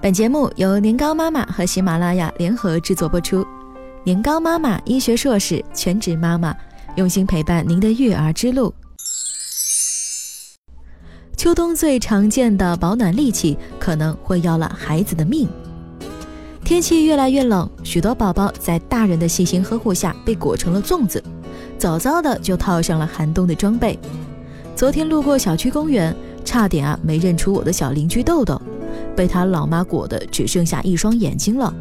本节目由年糕妈妈和喜马拉雅联合制作播出。年糕妈妈医学硕士，全职妈妈，用心陪伴您的育儿之路。秋冬最常见的保暖利器，可能会要了孩子的命。天气越来越冷，许多宝宝在大人的细心呵护下被裹成了粽子，早早的就套上了寒冬的装备。昨天路过小区公园，差点啊没认出我的小邻居豆豆。被他老妈裹得只剩下一双眼睛了，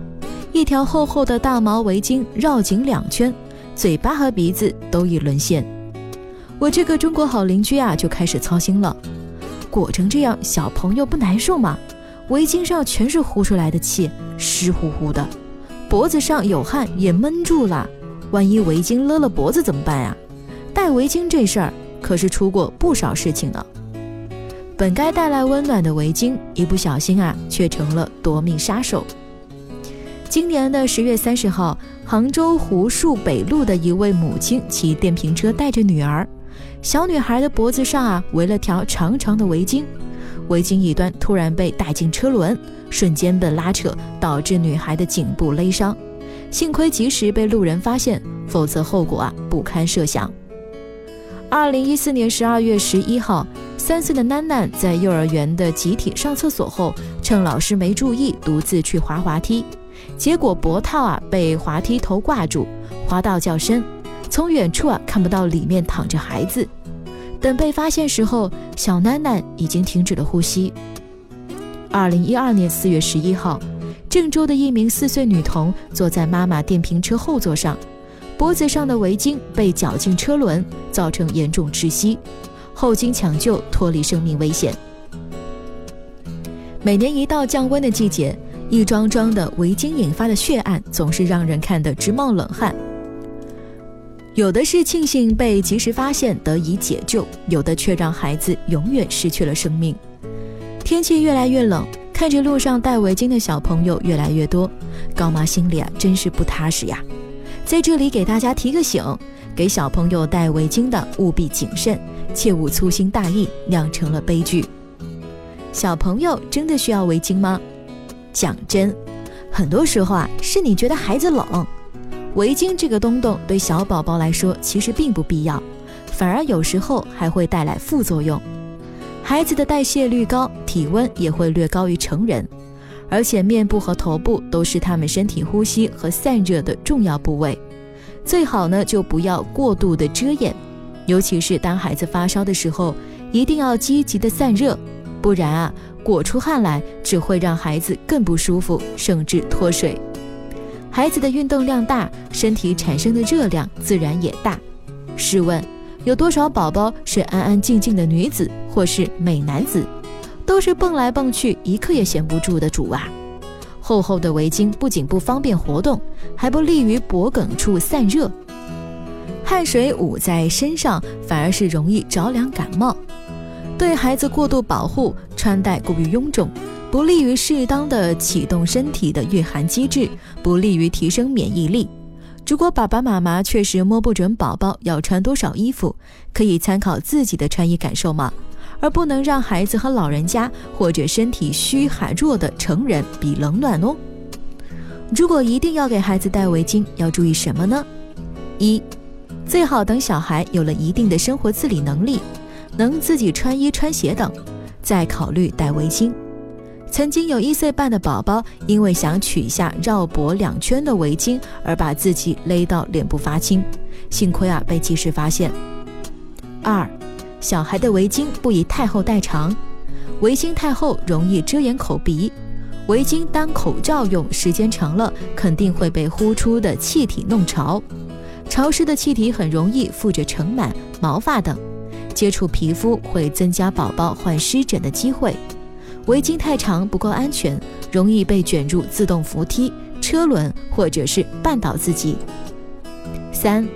一条厚厚的大毛围巾绕颈两圈，嘴巴和鼻子都已沦陷。我这个中国好邻居啊，就开始操心了，裹成这样，小朋友不难受吗？围巾上全是呼出来的气，湿乎乎的，脖子上有汗也闷住了，万一围巾勒了脖子怎么办呀？戴围巾这事儿可是出过不少事情呢。本该带来温暖的围巾，一不小心啊，却成了夺命杀手。今年的十月三十号，杭州湖墅北路的一位母亲骑电瓶车带着女儿，小女孩的脖子上啊围了条长长的围巾，围巾一端突然被带进车轮，瞬间被拉扯导致女孩的颈部勒伤，幸亏及时被路人发现，否则后果啊不堪设想。二零一四年十二月十一号。三岁的囡囡在幼儿园的集体上厕所后，趁老师没注意，独自去滑滑梯，结果脖套啊被滑梯头挂住，滑到较深，从远处啊看不到里面躺着孩子。等被发现时候，小囡囡已经停止了呼吸。二零一二年四月十一号，郑州的一名四岁女童坐在妈妈电瓶车后座上，脖子上的围巾被绞进车轮，造成严重窒息。后经抢救脱离生命危险。每年一到降温的季节，一桩桩的围巾引发的血案总是让人看得直冒冷汗。有的是庆幸被及时发现得以解救，有的却让孩子永远失去了生命。天气越来越冷，看着路上戴围巾的小朋友越来越多，高妈心里啊真是不踏实呀。在这里给大家提个醒，给小朋友戴围巾的务必谨慎。切勿粗心大意，酿成了悲剧。小朋友真的需要围巾吗？讲真，很多时候啊，是你觉得孩子冷。围巾这个东东对小宝宝来说其实并不必要，反而有时候还会带来副作用。孩子的代谢率高，体温也会略高于成人，而且面部和头部都是他们身体呼吸和散热的重要部位，最好呢就不要过度的遮掩。尤其是当孩子发烧的时候，一定要积极的散热，不然啊，裹出汗来只会让孩子更不舒服，甚至脱水。孩子的运动量大，身体产生的热量自然也大。试问，有多少宝宝是安安静静的女子或是美男子？都是蹦来蹦去，一刻也闲不住的主啊！厚厚的围巾不仅不方便活动，还不利于脖梗处散热。汗水捂在身上，反而是容易着凉感冒。对孩子过度保护，穿戴过于臃肿，不利于适当的启动身体的御寒机制，不利于提升免疫力。如果爸爸妈妈确实摸不准宝宝要穿多少衣服，可以参考自己的穿衣感受嘛，而不能让孩子和老人家或者身体虚寒弱的成人比冷暖哦。如果一定要给孩子戴围巾，要注意什么呢？一最好等小孩有了一定的生活自理能力，能自己穿衣穿鞋等，再考虑戴围巾。曾经有一岁半的宝宝，因为想取下绕脖两圈的围巾，而把自己勒到脸部发青，幸亏啊被及时发现。二，小孩的围巾不宜太厚太长，围巾太厚容易遮掩口鼻，围巾当口罩用，时间长了肯定会被呼出的气体弄潮。潮湿的气体很容易附着尘螨、毛发等，接触皮肤会增加宝宝患湿疹的机会。围巾太长不够安全，容易被卷入自动扶梯、车轮或者是绊倒自己。三、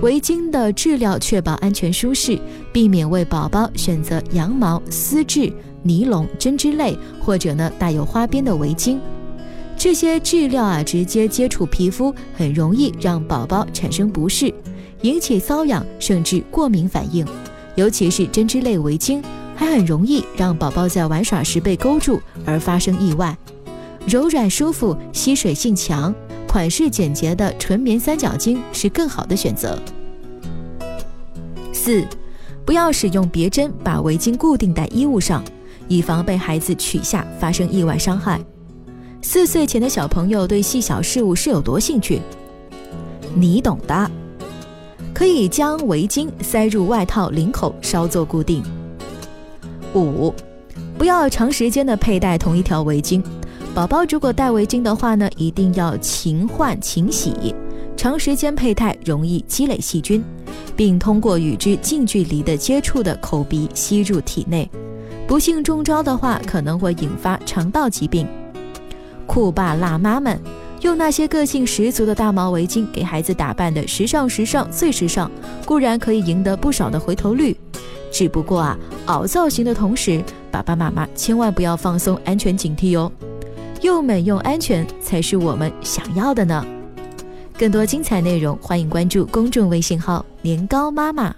围巾的质料确保安全舒适，避免为宝宝选择羊毛、丝质、尼龙、针织类或者呢带有花边的围巾。这些质料啊，直接接触皮肤，很容易让宝宝产生不适，引起瘙痒甚至过敏反应。尤其是针织类围巾，还很容易让宝宝在玩耍时被勾住而发生意外。柔软舒服、吸水性强、款式简洁的纯棉三角巾是更好的选择。四，不要使用别针把围巾固定在衣物上，以防被孩子取下发生意外伤害。四岁前的小朋友对细小事物是有多兴趣？你懂的。可以将围巾塞入外套领口，稍作固定。五，不要长时间的佩戴同一条围巾。宝宝如果戴围巾的话呢，一定要勤换勤洗。长时间佩戴容易积累细菌，并通过与之近距离的接触的口鼻吸入体内。不幸中招的话，可能会引发肠道疾病。酷爸辣妈们。用那些个性十足的大毛围巾给孩子打扮的时尚、时尚、最时尚，固然可以赢得不少的回头率，只不过啊，凹造型的同时，爸爸妈妈千万不要放松安全警惕哟。又美又安全才是我们想要的呢。更多精彩内容，欢迎关注公众微信号“年糕妈妈”。